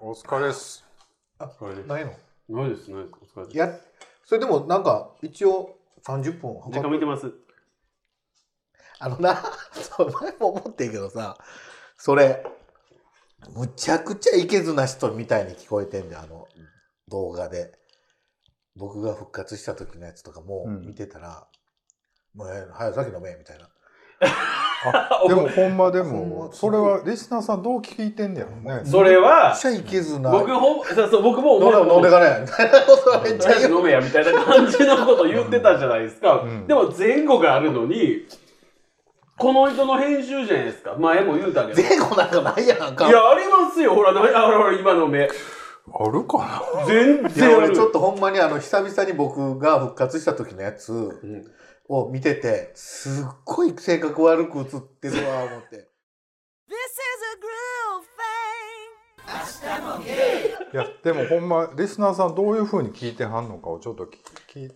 お疲れです。あお疲れですないの？ないですないです。お疲れです。いやそれでもなんか一応30分時間見てます。あのな そう前も思ってんけどさそれむちゃくちゃいけずな人みたいに聞こえてんだよあの動画で。僕が復活した時のやつとかもうん見てたら「もうええ早先飲め」みたいな。あ でもほんまでもまそれはリスナーさんどう聞いてんねやろね。それめっはちゃいけずな。僕ほんそうそう僕も飲んで飲んでかねみたいなことはめっちゃ飲めやみたいな感じのこと言ってたじゃないですか、うん。でも前後があるのにこの人の編集じゃないですか。前も言うたけど。い前後なんかないやんか。やありますよ。ほらなあほらほら今の目。あるかな？全然ある。俺ちょっとほんまにあの久々に僕が復活した時のやつ。うんを見ててすっごい性格悪く映ってるわ思って。This is a groove thing. いやでもほんまリスナーさんどういうふうに聞いてはんのかをちょっと聞き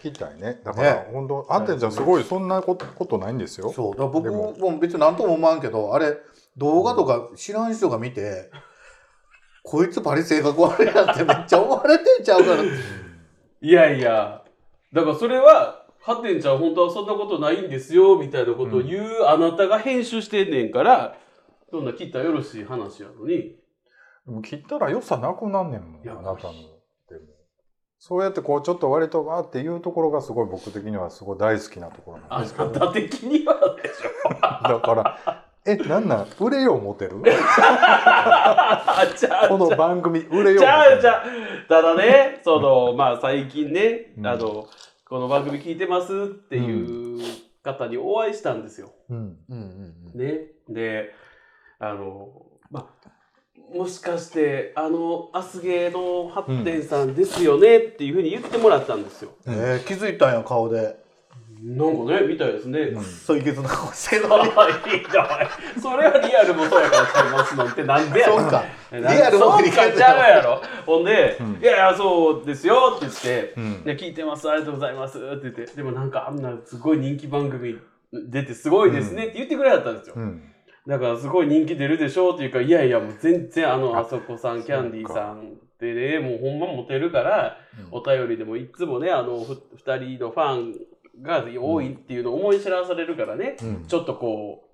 聞きたいね。だからね本当あってんちゃんすごいそんなことことないんですよ。そうだから僕でもも別に何とも思わんけどあれ動画とか知らん人が見て、こいつバリ性格悪いなってめっちゃ思われてんちゃうからいやいやだからそれはハテンちゃん本当はそんなことないんですよみたいなことを言うあなたが編集してんねんからそんな切ったらよろしい話やのに。でも切ったら良さなくなんねんもんあなたの。でも。そうやってこうちょっと割とわーっていうところがすごい僕的にはすごい大好きなところなんあですけど。なた的にはでしょ。だから、え、なんなん？売れようモテる？この番組売れよう。ただねそのまあ最近ね、うん。あのこの番組聞いてますっていう方にお会いしたんですよ。テる。うん。うんうんうんね、であのまあもしかしてあのアスゲーのハッテンさんですよねっていうふうに言ってもらったんですよ。えー気づいたんや顔でなんかねみたいですね。くっそいけずな顔してるあのに いいそれはリアルもそうやからちゃいますのってなんでやそうかリリアルも振り返っちゃうやろ。ほんで、うん。いやいやそうですよって言って、うん。で聞いてますありがとうございますって言ってでもなんかあんなすごい人気番組出てすごいですねって言ってくれはったんですよ、うん。だからすごい人気出るでしょうっていうかいやいやもう全然あのああそこさんキャンディーさんってねもうほんまモテるから、お便りでもいつもねあのふ2人のファンが多いっていうのを思い知らされるからね、うん。ちょっとこ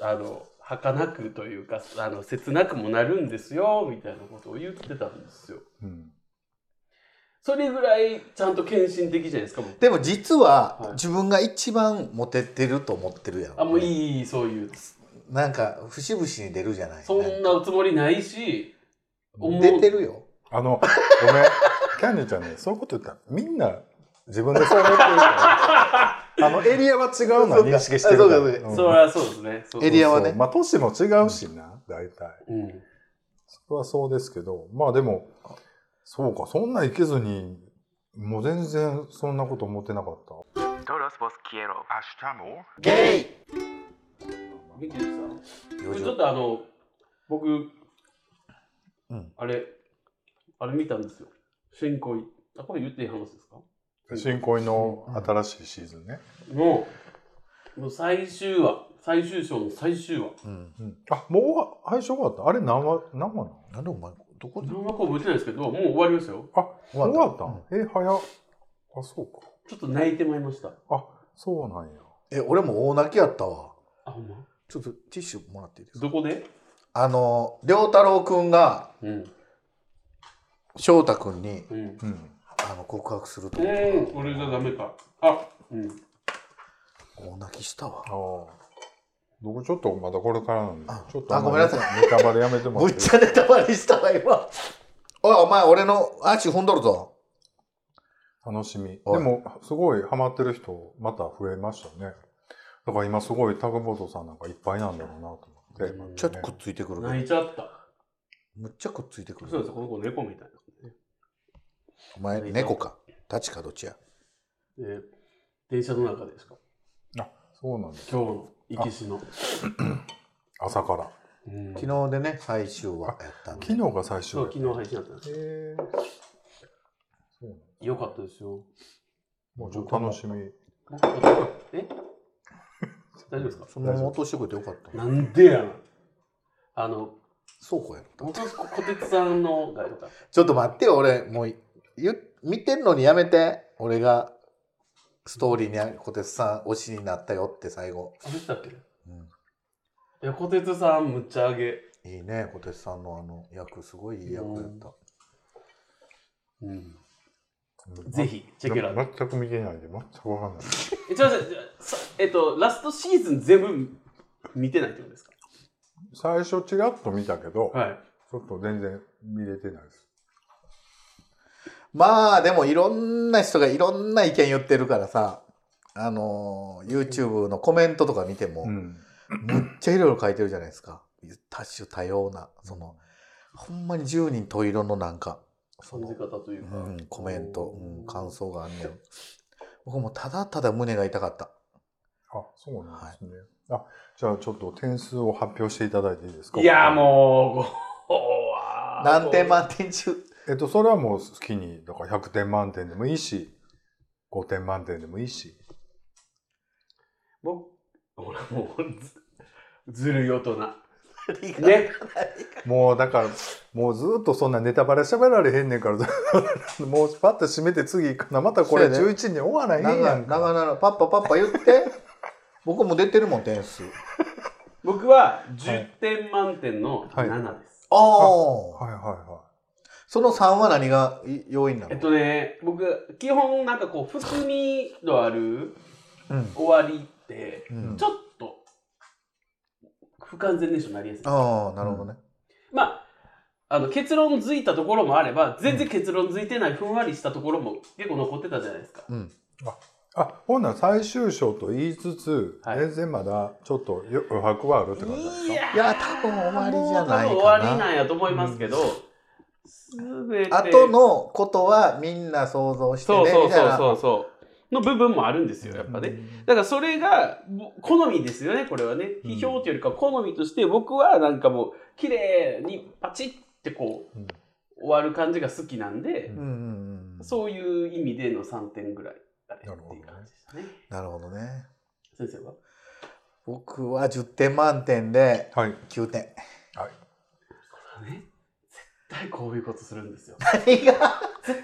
うあの儚くというかあの切なくもなるんですよみたいなことを言ってたんですよ。うん。それぐらいちゃんと献身的じゃないですか僕でも実ははい自分が一番モテてると思ってるやん、あもういいそういうなんか節々に出るじゃないそんなつもりないし出てるよあの、ごめん。キャンディーちゃんね、そういうこと言ったら、みんな自分でそう思ってるから。あの、エリアは違うのは認識してるから。そうかそうそれはそうですね。そうエリアはね。まあ、都市も違うしな、大体。うん。それはそうですけど、まあでも、そうか、そんないけずに、もう全然そんなこと思ってなかった。Todos vos quiero. ゲイ。びっくりしたよちょっとあの僕、うん。あれあれ見たんですよ。新恋あこれ言っていい話ですか？新恋の新しいシーズンね。のもう最終話最終章の最終話。うん。うん、あ、もう配信終わった？あれ何話、何話なの？なんでお前どこで？何話か覚えてないですけどもう終わりましたよ。あ、終わった。終わったん。え、早っ。あ、そうか。ちょっと泣いてまいりました。あ、そうなんや。え俺も大泣きやったわ。あほんま？ちょっとティッシュもらっていいですか？どこで？あの良太郎くんがうん。翔太くんにうん。うん。あの告白すると。うこん。俺じゃダメか。あうん。大泣きしたわ。ああ。僕ちょっとまだこれからなんで。あ、ちょっとあごめんなさい。ネタバレやめてもらってむっちゃネタバレしたわ今。おいお前俺の足踏んどるぞ。楽しみ。でも、すごいハマってる人、また増えましたね。だから今すごいタグボトさんなんかいっぱいなんだろうなと思って。うん。ちょっとくっついてくる泣いちゃった。むっちゃくっついてくる。そうです。この子猫みたいな。ねお前猫か。立ちかどっちや。で電車の中でしか？あ、そうなんです。今日の行きしの、朝から。うん。昨日でね最終話やったんで。昨日が最終そう昨日配信だったんです。へえ。そうなんだ。よかったですよ。もうちょっと楽しみ。え？大丈夫ですか？そのまま落としてくれてよかった。なんでやんあの倉庫やろ本当小鉄さんのがよか。っちょっと待ってよ俺。もう言見てんのにやめて俺がストーリーに小鉄さん推しになったよって最後、た。あ、でしたっけ？いうんや、小鉄さんむっちゃ上げ。いいね小鉄さんのあの役すごいいい役やったうん。ぜひ、チェックラ。全く見てないんで、全くわかんない。え、ちょっとえっと、ラストシーズン全部見てないってことですか？最初ちらっと見たけど、はい。ちょっと全然見れてないです。まあでもいろんな人がいろんな意見言ってるからさあの YouTube のコメントとか見ても、うん。むっちゃいろいろ書いてるじゃないですか。多種多様なそのほんまに10人十色のなんかその感じ方というか。うん、コメント、うん、感想があんねん。僕もただただ胸が痛かった。あ、そうなんですね。あ、じゃあちょっと点数を発表していただいていいですか？いや、もう、何点満点中えっと、それはもう好きに、だから100点満点でもいいし、5点満点でもいいし。僕、ほら、もうず、ずるい大人。ね。もうだから、もうずっとそんなネタバレ喋られへんねんから、もうパッと閉めて次行くな。またこれそうやね11に終わらへんや長んか。長々パッパパッパ言って僕も出てるもん点数僕は10点満点の7です。ああはいはいはその3は何がい要因なの、えっとね、僕、基本なんかこう、含みのあるうん終わりって、うんちょっと不完全燃焼になりやすい。ああなるほどね、まあ、あの結論づいたところもあれば、全然結論づいてないふんわりしたところも結構残ってたじゃないですか。うん、い。あ、ほんなら最終章と言いつつ、はい全然まだちょっと余白はあるって感じですか？いやいや多分終わりじゃないかな多分終わりなんやと思いますけど。後のことはみんな想像してそうそうそうねみたいなそうそう。の部分もあるんですよ、やっぱね。だからそれがぼ好みですよね、これはね。うん批評というよりか好みとして、僕はなんかもう、綺麗にパチッってこう、うん終わる感じが好きなんで、うんうんうんそういう意味での3点ぐらいだねっていう感じでしたね。なるほどね先生は？僕は10点満点ではい。9点はい。対こういうことするんですよ。何が？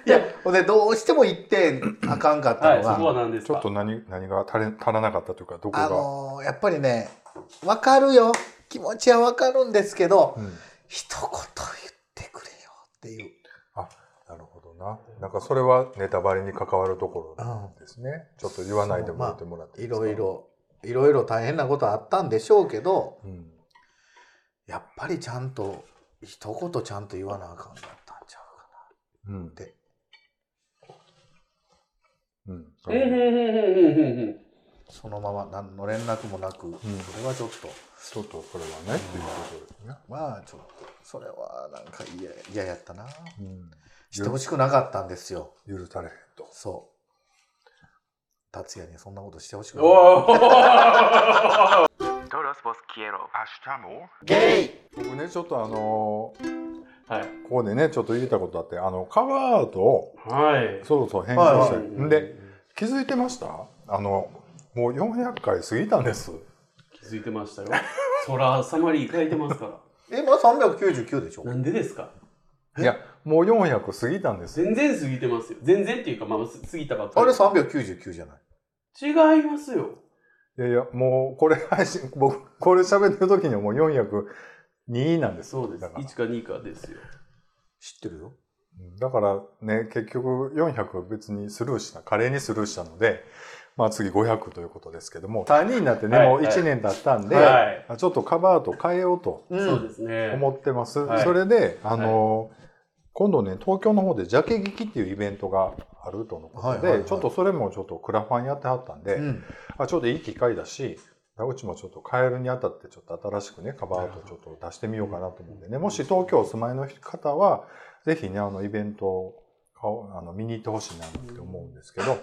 いやほんでどうしても1点あかんかったはい、のが、そこは何ですかちょっと何、何が足れ足らなかったというか、どこあが。のーやっぱりね分かるよ気持ちは分かるんですけど、うん。一言言ってくれよっていうなるほどな。なんかそれはネタバレに関わるところなんですね。ちょっと言わないでもらってもらっていいいですか？ろい。ろいろいろ大変なことあったんでしょうけどうん。やっぱりちゃんと一言ちゃんと言わなあかんかったんちゃうかうん。でうん。うんうんうんうんうんうんなそのまま何の連絡もなく、それはちょっとちょっとそれはね、っていうことですね。まあちょっとそれはなんか嫌嫌やったなうん。してほしくなかったんですよ許されへんと。そう達也にそんなことしてほしくうん。なかっおー Todos vos quiero. ゲイ僕ね、ちょっとあのーはい。ここでね、ちょっと言いたことあって、あの、カバーアートをはい。そろそろ編はい集はいして、んで、気づいてました？あの、もう400回過ぎたんです。気づいてましたよ。そら、サマリー書いてますから。今399でしょなんでですか？いや、もう400過ぎたんです。全然過ぎてますよ。全然っていうか、まあ、す過ぎたばっかり。あれ399じゃない？違いますよ。いやいや、もうこれ配信、僕、これ喋ってる時にはもう402なんです。そうです。だから1か2かですよ。知ってるようんだからね、結局400別にスルーした、華麗にスルーしたので、まあ次500ということですけども、3人になってね、はいもう1年経ったんで、はいあちょっとカバーアート変えようとそうですね。思ってます。はいそれで、あの、今度ね、東京の方でジャケ劇っていうイベントがあるとのことで、ちょっとそれもちょっとクラファンやってはったんで、うん。あちょうどいい機会だし、うちもちょっと変えるにあたってちょっと新しくね、カバーアートちょっと出してみようかなと思うんでね、もし東京お住まいの方は、ぜひね、あのイベントを顔あの見に行ってほしいなって思うんですけど、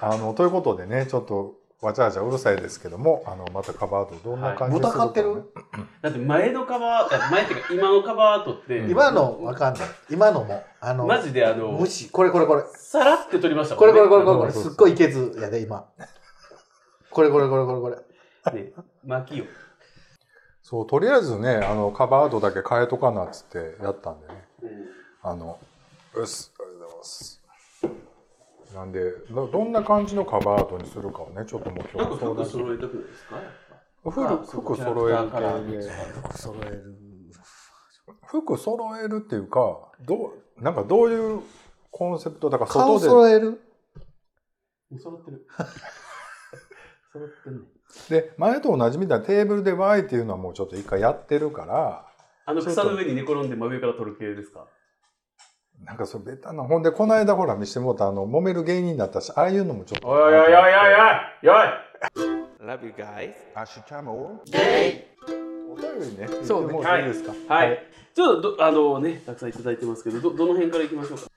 あの、ということでね、ちょっとわちゃわちゃうるさいですけども、あの、またカバーアートどんな感じするか、ね豚飼ってる？だって前のカバー、あ前っていうか今のカバーアートって、今のわかんない。今のもあのマジであの、虫これこれこれ。さらって撮りましたもこれんね。これこれこれ。これすっごいいけずやで今。これこれこれこれこれ。ね、巻きよ。そうとりあえずねあのカバードだけ変えとかなっつってやったんでね。あのうっすありがとうございますなんでどどんな感じのカバードにするかをねちょっともうなんか服今日相談して揃えたくないですか？やっぱ。服服揃える服揃える。服揃えるっていうかどうなんかどういうコンセプトだから顔外で。揃える？揃ってる。揃ってんねで前と同じみたいなテーブルでワイっていうのはもうちょっと一回やってるから。あの草の上に寝転んで真上から撮る系ですか？なんかそれベタなほんでこの間ほら見してもらったあの揉める芸人になったしああいうのもちょっと。おいおいおいおいおいおい。Love you guys. アシュチャムお便りね。そうね。もらっていいですか？はい。ちょっとど、あのね、たくさんいただいてますけど、ど、どの辺からいきましょうか？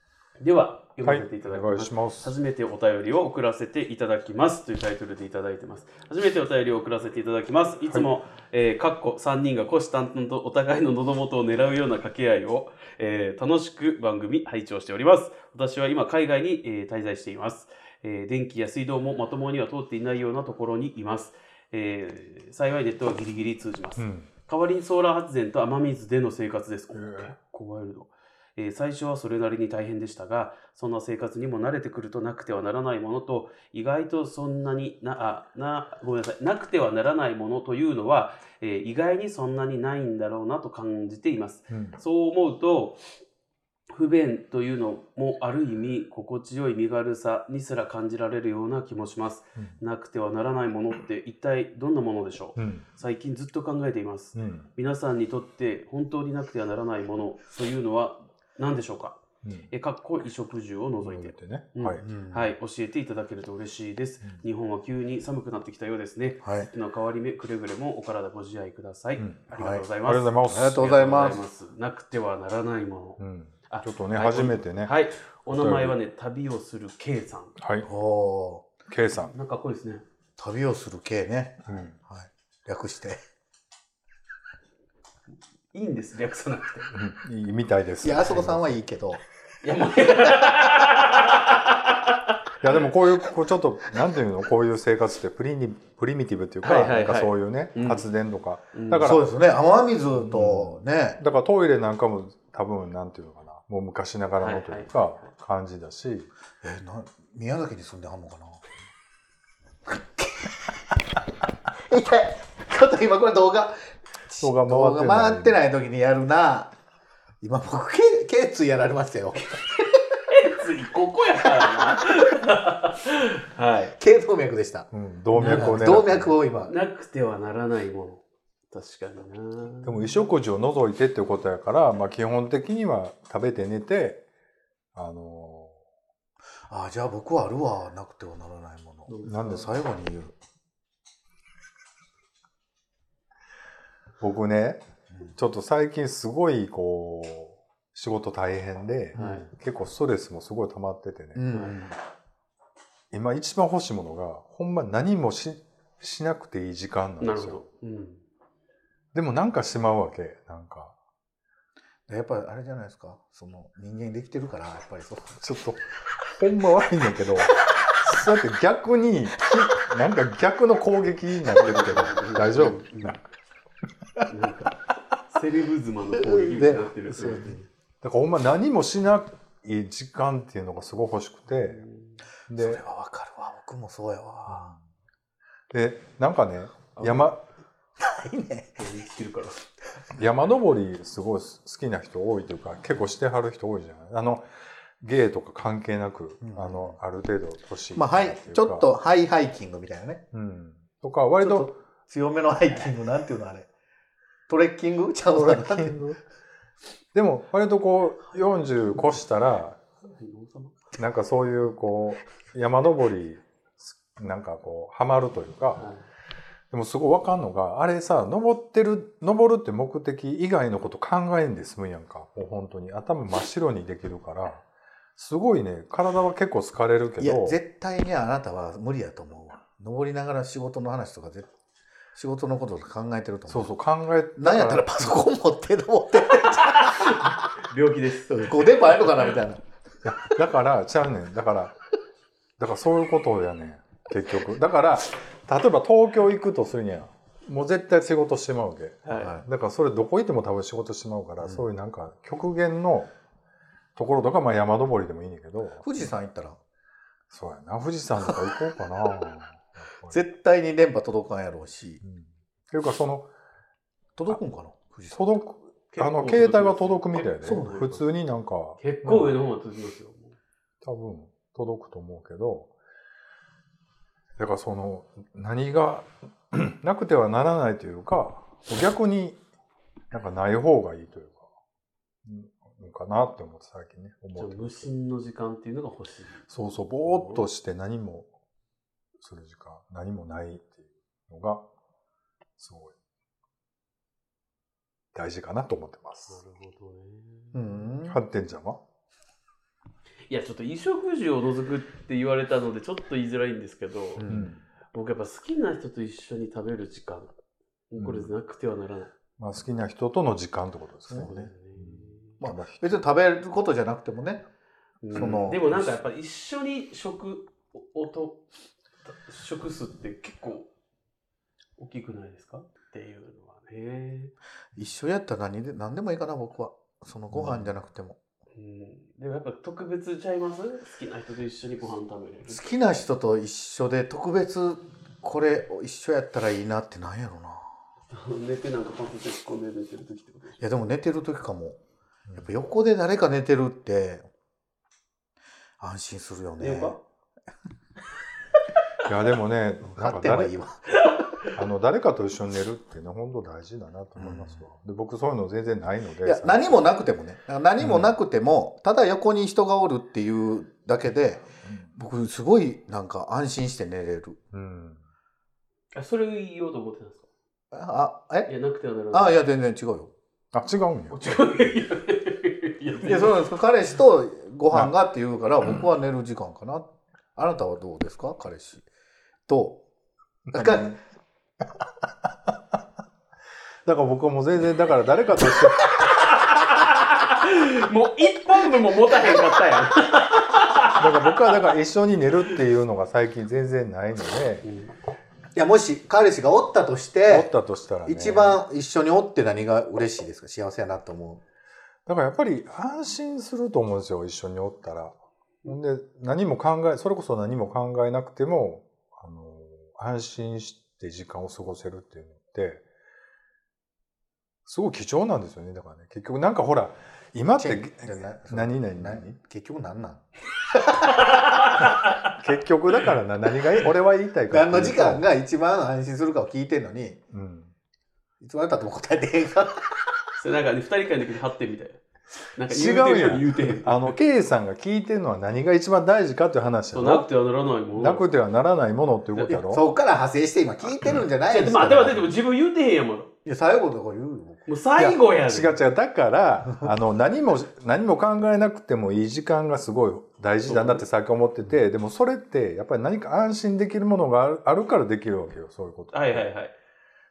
では、読ませていただきお願います。します初めてお便りを送らせていただきますというタイトルでいただいてます。初めてお便りを送らせていただきます。いつも、えー、かっこ3人が虎視眈々とお互いの喉元を狙うような掛け合いを、えー楽しく番組拝聴しております。私は今海外に、えー滞在しています、えー電気や水道もまともには通っていないようなところにいます。えー幸いネットはギリギリ通じます。うん代わりにソーラー発電と雨水での生活です。お結構ワイルド。えー最初はそれなりに大変でしたが、そんな生活にも慣れてくるとなくてはならないものと、意外とそんなにな、あ、な、ごめんなさい、なくてはならないものというのは、えー意外にそんなにないんだろうなと感じています。うんそう思うと、不便というのもある意味心地よい身軽さにすら感じられるような気もします。なくてはならないものって一体どんなものでしょう？うん最近ずっと考えています。うん皆さんにとって本当になくてはならないものというのは何でしょうか？うん。え、かっこ衣食住を除いて。てねうん。はい。はい、教えていただけると嬉しいです。日本は急に寒くなってきたようですね。はい。時の変わり目、くれぐれもお体ご自愛ください。うん。ありがとうございあます。りがとうござい。ありがとうございます。ありがとうございます。なくてはならないもの。うん。あちょっとねはい。初めてね。はい、お名前はね、旅をする K さん。はい。おお K さん。なんかかっこいいですね。旅をする系ね。うん。はい。略していいんです、略さなくて。うん。いいみたいですいやあそこさんはいいけど。いや、もう、いやでもこういうこうちょっとなんていうのこういう生活ってプリニプリミティブっていうか、はいはいはい。なんかそういうね、うん。発電とか。うん。だからそうですね。雨水とね、だからトイレなんかも多分なんていうのかな。もう昔ながらのというかはいはいはい。感じだし、えな宮崎に住んではんのかな？痛い。ちょっと今これ動画動画動回ってない画回ってない時にやるな。今僕け頸椎やられましたよ。次、ここやからな。はい。頸動脈でした。うん、動脈をね。動脈を今。なくてはならないもの。確かにな。でも衣食住を除いてっていうことやから、まあ、基本的には食べて寝てあのあじゃあ僕はあるわ。なくてはならないもの。なんです最後に言う？僕ねちょっと最近すごいこう仕事大変で、はい。結構ストレスもすごい溜まっててね、うん。今一番欲しいものがほんま何もししなくていい時間なんですよ。なるほど。うん。でもなんかしまうわけなんか。やっぱりあれじゃないですか？その人間できてるからやっぱりそう。ちょっとほんま悪いんだけどそうやって逆にきなんか逆の攻撃になってるけど大丈夫？なんか、セレブ妻の攻撃になってる。そう。だからほんま何もしない時間っていうのがすごい欲しくて。それではわかるわ。僕もそうやわ。でなんかね山いいね。生きてるから。山登りすごい好きな人多いというか結構してはる人多いじゃない？あのゲイとか関係なく、うん。あのある程度年まあはいちょっとハイハイキングみたいなね。うん、とか割と強めのハイキングなんていうのあれトレッキング？ちゃッキング。でも割とこう40越したらなんかそういうこう山登りなんかこうハマるというかでもすごい分かんのがあれさ登ってる登るって目的以外のこと考えんで済むやんか。もう本当に。頭真っ白にできるから。すごいね。体は結構疲れるけいやど絶対にあなたは無理やと思うわ。登りながら仕事の話とかぜ仕事のこと考えてると思そううそう考えなんやったらパソコン持って登って。病気です。こう電波あるのかなみたいな。だからちゃうねん。だからだからそういうことやねん。結局。だから例えば東京行くとするにゃもう絶対仕事してまうわけ。はだからそれどこ行っても多分仕事してまうから、うん。そういうなんか極限のところとか、まあ山登りでもいいねんけど、富士山行ったら？そうやな、富士山とか行こうかな。絶対に電波届かんやろうし。うん。っていうかその、届くんかな？富士山届く、あの、携帯が届くみたいで、そうなんや普通になんか、い。結構上の方まで届きますよ。多分届くと思うけど、だからその、何が なくてはならないというか、逆になんかない方がいいというか、うん、かなって思って最近ね、じゃあ思って無心の時間っていうのが欲しい。そうそう、ぼーっとして何もする時間、何もないっていうのが、すごい、大事かなと思ってます。なるほどね。うん発展ちゃんは？いや、ちょっと衣食住を除くって言われたので、ちょっと言いづらいんですけど、うん僕やっぱ好きな人と一緒に食べる時間、これなくてはならない。まあ好きな人との時間ってことですね。そうねねまあ別に食べることじゃなくてもねうんそのでもなんかやっぱり一緒に食をと食すって結構大きくないですか？っていうのはね。一緒やったら何で何でもいいかな僕は。そのご飯じゃなくても、うん、でもやっぱ特別ちゃいます？好きな人と一緒にご飯食べれる。好きな人と一緒で特別これ一緒やったらいいなってなんやろな。寝てなんかパンツ突っ込んで寝てる時ってこといやでも寝てる時かも。やっぱ横で誰か寝てるって安心するよょ。ねいやでもね、なんか誰あの誰かと一緒に寝るっていうのは本当大事だなと思いますわ。で僕そういうの全然ないので。いや何もなくてもね何もなくても、ただ横に人がおるっていうだけで僕すごいなんか安心して寝れるうん。あそれ言おうと思ってたんですか？あえ？いや、なくてはならない。あいや全然違うよあ違うんや。違う。いや、いやいやそうなんですか彼氏とご飯がって言うから僕は寝る時間かなあなたはどうですか彼氏とだか らだから僕はもう全然だから誰かと一緒 もう一本分も持たへんかったやん。だから僕はだから一緒に寝るっていうのが最近全然ないので、いやもし彼氏がおったとしおてったとしたらね。一番一緒におって何が嬉しいですか？幸せやなと思だからやっぱり安心すると思うんですよ一緒におったら。で何も考えそれこそ何も考えなくても安心して時間を過ごせるっていうのってすごい貴重なんですよね。だからね結局なんかほら今っう。て何々？な何結局何なん？結局だからな何が俺は言いたいか何の時間が一番安心するかを聞いてんのにうん。いつまでたっても答えてへんか。それなんかね、二人会の時に貼ってみたいな。なんか違う言うてるやんより言うてへん。あの K さんが聞いてるのは何が一番大事かっていう話やなくてはならないもん。なくてはならないものっていうことやろそっから派生して今聞いてるんじゃないいやですかでも、でも、でも自分言うてへんやもん。もいや最後とか言うよう最後やで。違う違うだから あの何も何も考えなくてもいい時間がすごい大事だなってさっき思っててでもそれってやっぱり何か安心できるものがあるあるからできるわけよそういうことはいはいはい。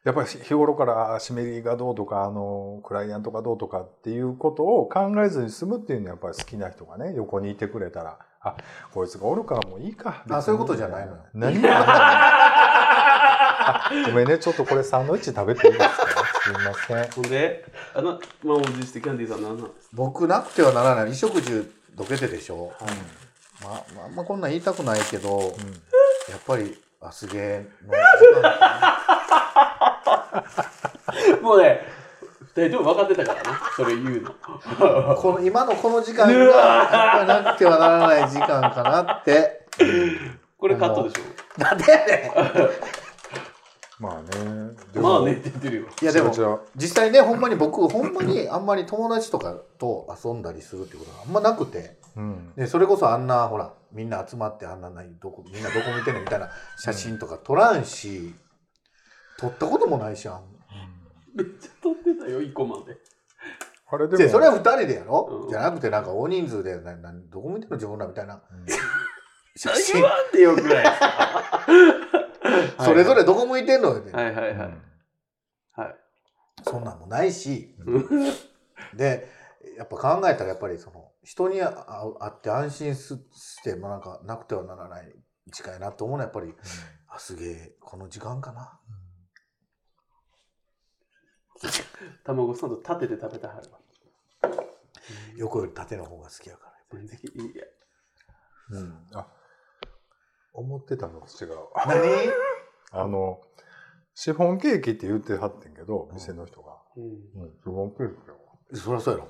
やっぱり日頃からあ締め切りがどうとかあのクライアントがどうとかっていうことを考えずに済むっていうのはやっぱり好きな人がね横にいてくれたらあこいつがおるからもういいかあそういうことじゃないの？よ何もあごめんね。ちょっとこれサンドイッチ食べていいですか？すいません。ほんで、あの、満を持してキャンディーさん何なんです。か僕なくてはならない衣食住どけてでしょ、まあ、まああんまこんなん言いたくないけど、やっぱりアスゲーの。時間か もうね、二人とも分かってたからな、それ言うの。なこの今のこの時間がやっぱりなくてはならない時間かなって。これカットでしなんでやねまあね。ょ。まあねって言ってるよ。んいやでも実際ねほんまに僕ほんまにあんまり友達とかと遊んだりするってことがあんまなくて。うん。でそれこそあんなほらみんな集まってあんな何どこみんなどこ見てんのみたいな写真とか撮らんし、撮ったこともないしあんめっちゃ撮ってたよ、一個まで。あれでも。でそれは二人でやろ、うん。じゃなくてなんか大人数でななどこ見てんの自分らみたいな。写真。言わんでよくない。それぞれどこ向いてんの？って、はい。はいはい。うん。はい。そんなんもないし。うん。でやっぱ考えたらやっぱりその人に会う会って安心すして、まあ、なんかなくてはならない時間やなと思うのはやっぱりあすげえこの時間かな 卵サンド立てて食べたはるわ。横より縦の方が好きやから。全然いやうん。あ、思ってたのと違う。何？あの、シフォンケーキって言ってはってんけど、店の人が。うんうん、シフォンケーキよ。そりゃそうやろ。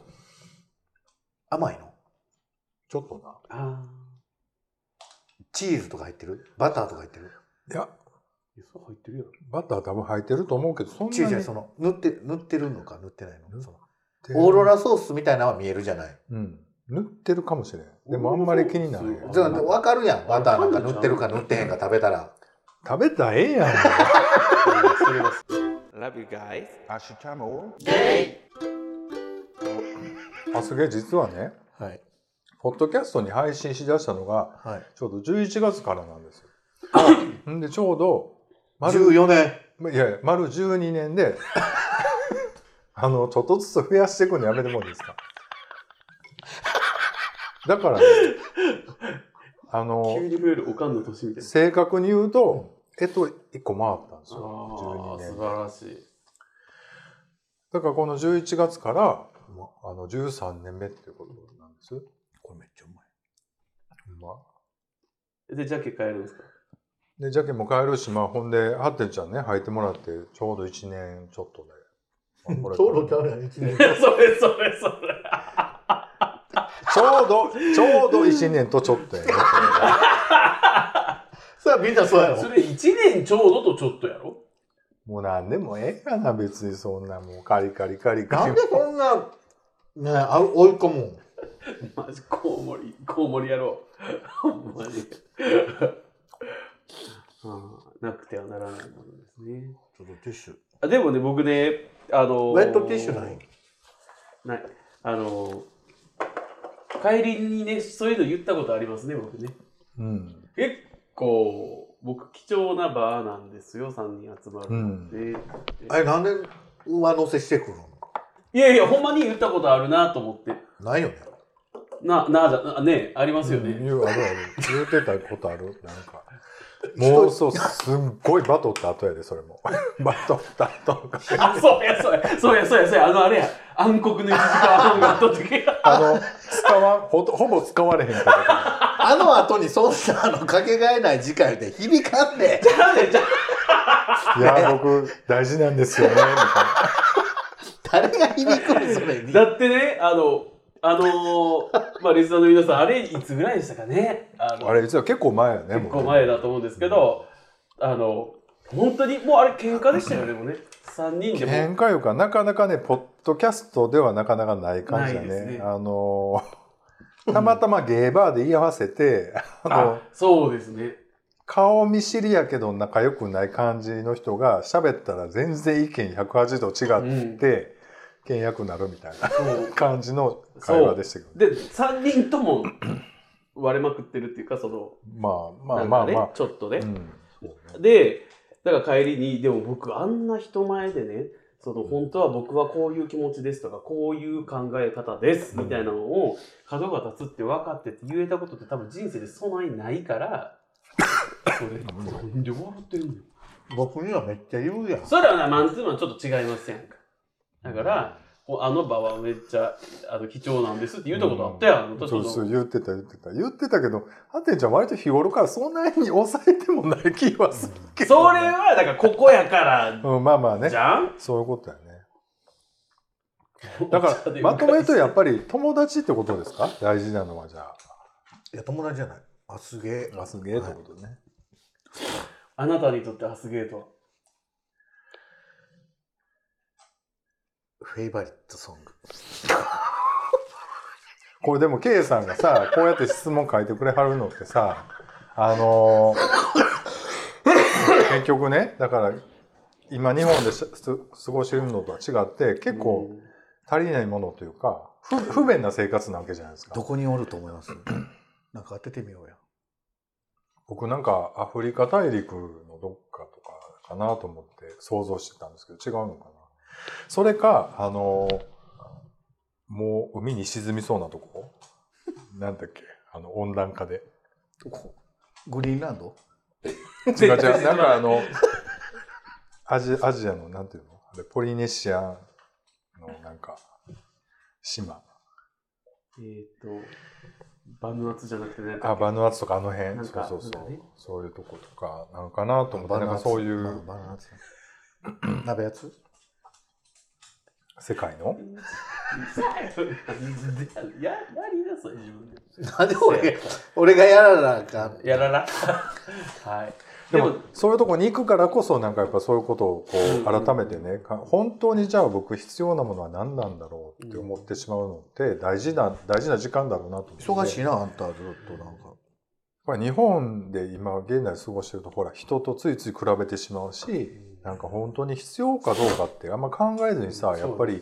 甘いの？ちょっとな。あチーズとか入ってる？バターとか入ってる？いや、あ。いやそう入ってるやろ。バター多分入ってると思うけど、そんなに。チーズやその塗って塗ってるのか塗ってないのそのでオーロラソースみたいなのは見えるじゃない。うん。塗ってるかもしれん。でもあんまり気にならない。じゃあ分かるやん。バターなんか塗ってるか塗ってへんか食べたら。食べたらええやん。それは Love you guys. あすげえ実はね、はい。ポッドキャストに配信しだしたのが、はい。ちょうど11月からなんですよ。んで、ちょうど、丸、14年。いやいや、丸12年で、あの、ちょっとずつ増やしていくのやめてもいいですか？だからね、あの急、に増えるおかんの年みたいな。正確に言うと、えっと、1個回ったんですあよ。12あ、素年。晴らしい。だからこの11月から、あの、13年目っていうことなんです。これめっちゃうまい。まあ、で、ジャケ買えるんですか？で、ジャケも買えるし、まあ、ほんで、ハッテンちゃんね、履いてもらって、ちょうど1年ちょっとで。まあこれ ちょうどちゃうやん、1年。それそれそれ。ちょうど、ちょうど1年とちょっとやね。さあみんなそうやろ。それ1年ちょうどとちょっとやろ？もうなんでもええやな、別にそんなもうカリカリカリカリ。なんでそんな、ね、あ追い込むん？マジコウモリ、コウモリやろう。ほんまに。なくてはならないものですね。ちょっとティッシュ。あでもね、僕ね、あのウェットティッシュない？ない。あの帰りにね、そういうの言ったことありますね、僕ね。うん。結構、僕、貴重なバーなんですよ、3人集まるので。あれなんで上乗せしてくるの？いやいや、ほんまに言ったことあるなと思って。ないよね。な、なあじゃ、なね、ありますよね。言うあるある。言うてたことあるなんか。もうそう、すっごいバトった後やで、それも。バトった後。あ、そうや、そうや、そうや、そうや、そうや、あの、あれや、暗黒の1時間半があった時。あの、使わん、ほとほぼ使われへんかった。あの後にそんなあのかけがえない時間で響かんねじゃあね、じゃあいや、僕、大事なんですよね、みたいな。誰が響くのそれに。だってね、あの、あのーまあ、リスナーの皆さん、あれ、いつぐらいでしたかね？あのあれ、実は結構前やね、結構前だと思うんですけど、あの、本当に、もうあれ、喧嘩でしたよね、でもね。3人でも。喧嘩いうか、なかなかね、ポッドキャストではなかなかない感じだね。ねあのー、たまたまゲーバーで居合わせて、あのあ、そうですね。顔見知りやけど仲良くない感じの人が喋ったら全然意見180度違って、倹約になるみたいな。感じの会話でしたけど。で、3人とも割れまくってるっていうか、その、まあまあまあまあ。ちょっとね。うんねで、だから帰りに、でも僕あんな人前でね、その本当は僕はこういう気持ちですとか、こういう考え方ですみたいなのを角が立つって分かってて言えたことって多分人生でそんなにないから、それ、なんで笑ってるの僕にはめっちゃ言うやん。それはな、マンツーマンちょっと違いますやんか？だから、こうあの場はめっちゃあの貴重なんですって言ったことあったやん。私そうそうの。言ってた言ってた。言ってたけどハテンちゃん割と日頃からそんなに抑えてもない気はするけど、それは、だからここやから、うん、まあまあね。じゃん？そういうことやね。だからまとめるとやっぱり友達ってことですか？大事なのはじゃあ。いや、友達じゃない。あ、すげえ。あすげえってことね、あなたにとってアスゲートはフェイバリットソング。これでも K さんがさこうやって質問書いてくれはるのってさあのー 結局ねだから今日本で過ごしてるのとは違って結構足りないものというか不不便な生活なわけじゃないですかどこにおると思います？なんか当ててみようや。僕なんかアフリカ大陸のどっかとかかなと思って想像してたんですけど違うのかな？それかあのもう海に沈みそうなとこ？なんだっけ？あの温暖化で。どこ？グリーンランド？違う違う。なんかあのアジアジアのなんていうの？でポリネシアのなんか島。えっ、と、バヌアツじゃなくてね。あバヌアツとかあの辺？そうそうそう、そういうとことかなのかなと思って。なんかそういう鍋やつ？世界の？や、やりなさい、自分で。なんで俺俺がやらなあかん？やらな。はい。でもそういうとこに行くからこそなんかやっぱそういうことをこうんう改めてねか本当にじゃあ僕必要なものは何なんだろうって思ってしまうのって大事な大事な時間だろうなと思って忙しいなあんたずっとなんかやっぱり日本で今現代過ごしてるとほら人とついつい比べてしまうしなんか本当に必要かどうかってあんま考えずにさやっぱり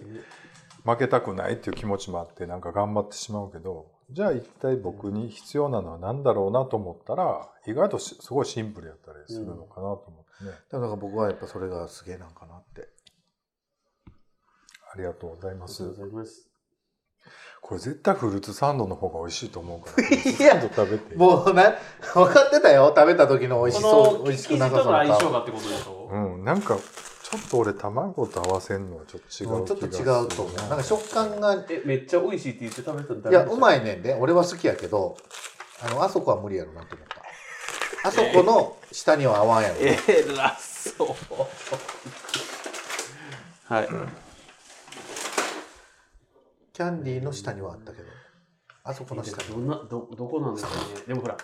負けたくないっていう気持ちもあってなんか頑張ってしまうけどじゃあ一体僕に必要なのは何だろうなと思ったら意外としすごいシンプルやったりするのかなと思ってね、だから僕はやっぱそれがすげえなんかなって。ありがとうございありがますとうございます。これ絶対フルーツサンドの方が美味しいと思うから。いやフルーツサンド食べて。もうね分かってたよ食べた時の美味しそう美味しくなさそうとの相性ながってことでしょ？うんなんかちょっと俺卵と合わせるのはちょっと違うもうちょっと違うと思う。なんか食感がえ、めっちゃ美味しいって言って食べたんだいやうまい。いねんで。俺は好きやけどあのあそこは無理やろなと思った。あそこの下には合わんやろ、えらそう。はい。キャンディーの下にはあったけど。あそこの下に。どんなどどこなんですかね。でもほら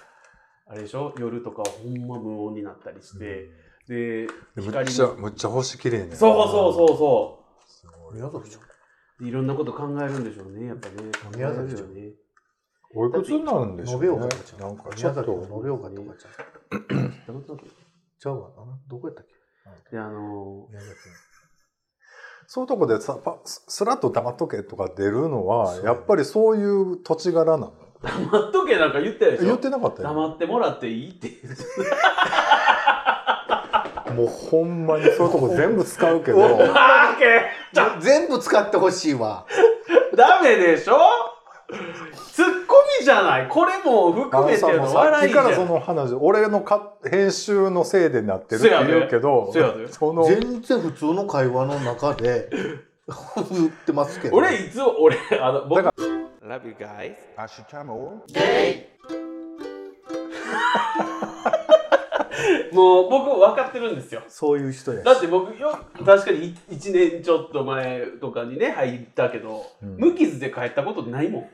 あれでしょ？夜とかはほんま無音になったりして、でむっ光ちゃのむっちゃ星綺麗ね。そうそうそうそう。すごい宮崎じゃん。ういろんなこと考えるんでしょうねやっぱね。宮崎考えるよねおいくつになるんでしょうね。延岡ちゃう。なんかちょ宮崎っとの延岡とかちゃう。どういうこと？ちゃうわ。などこやったっけ？であの宮崎そういうとこでさパススラッと黙っとけとか出るのはやっぱりそういう土地柄なの？黙っとけなんか言ってたでしょ？言ってなかったよ。黙ってもらっていいって言ってもうほんまにそういうとこ全部使うけど。全部使ってほしいわ。ダメでしょ？じゃない。これも含めての笑いじゃん。きからその話俺のか編集のせいでなってるって言うけど その全然普通の会話の中で 言ってますけど。俺いつも俺あの僕 Love you guys. もう僕分かってるんですよ。そういう人やだって僕よ確かに1年ちょっと前とかにね入ったけど、うん。無傷で帰ったことないもん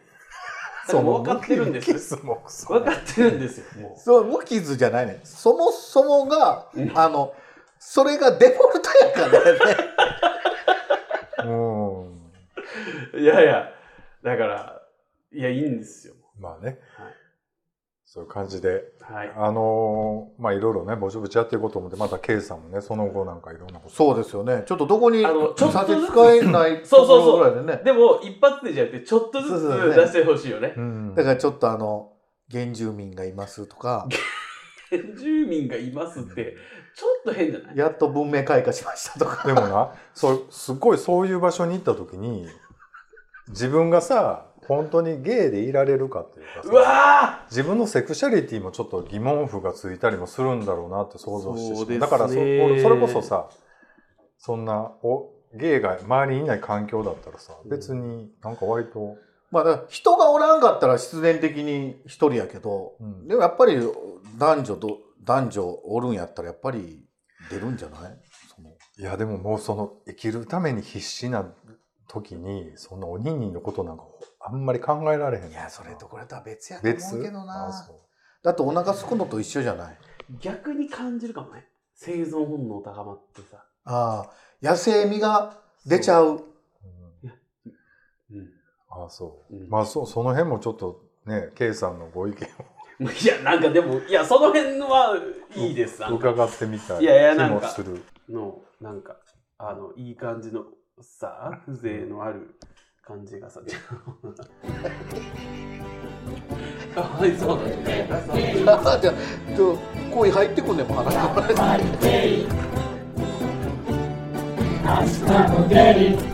だからもう分かってるんです。キスもクソ分かってるんですよもそう無傷じゃないね。そもそもがうんあのそれがデフォルトやからね。うん。ういやいやだからいやいいんですよ。まあね、はいそういう感じではい。あのーまあいろいろねぼちぼちやっていこうと思ってまた K さんもねその後なんかいろんなこと。そうですよね。ちょっとどこにあのちょっと差ずつし支えない そうそうそう。ところぐらいでね。でも一発でじゃなくてちょっとずつ出してほしいよね。うん。だからちょっとあの原住民がいますとか。原住民がいますってちょっと変じゃない？やっと文明開化しましたとか。でもなそうすっごいそういう場所に行った時に自分がさ本当にゲイでいられるかっていうかさうわ自分のセクシャリティもちょっと疑問符がついたりもするんだろうなって想像してしまう。そうですね。だからそ俺それこそさそんなおゲイが周りにいない環境だったらさ別になんか割と、まあ人がおらんかったら必然的に一人やけど、うん。でもやっぱり男女と男女おるんやったらやっぱり出るんじゃない？いやでももうその生きるために必死な時にそんなおにんにんのことなんかあんまり考えられへんいやそれとこれとは別やと思別うけどな。あそう。だってお腹すくのと一緒じゃない。逆に感じるかもね。生存本能高まってさ。ああ野生味が出ちゃう。うん。うん。あそう、うん。まあそうその辺もちょっとね K さんのご意見 いやなんかでもいやその辺はいいです。伺ってみたいいやいや気なんかもする。のなんかあのいい感じのさ風情のある感じがさかわいそうだねあじゃあちょ声入ってくんねんもん話してもらえ Hasta Spaghetti.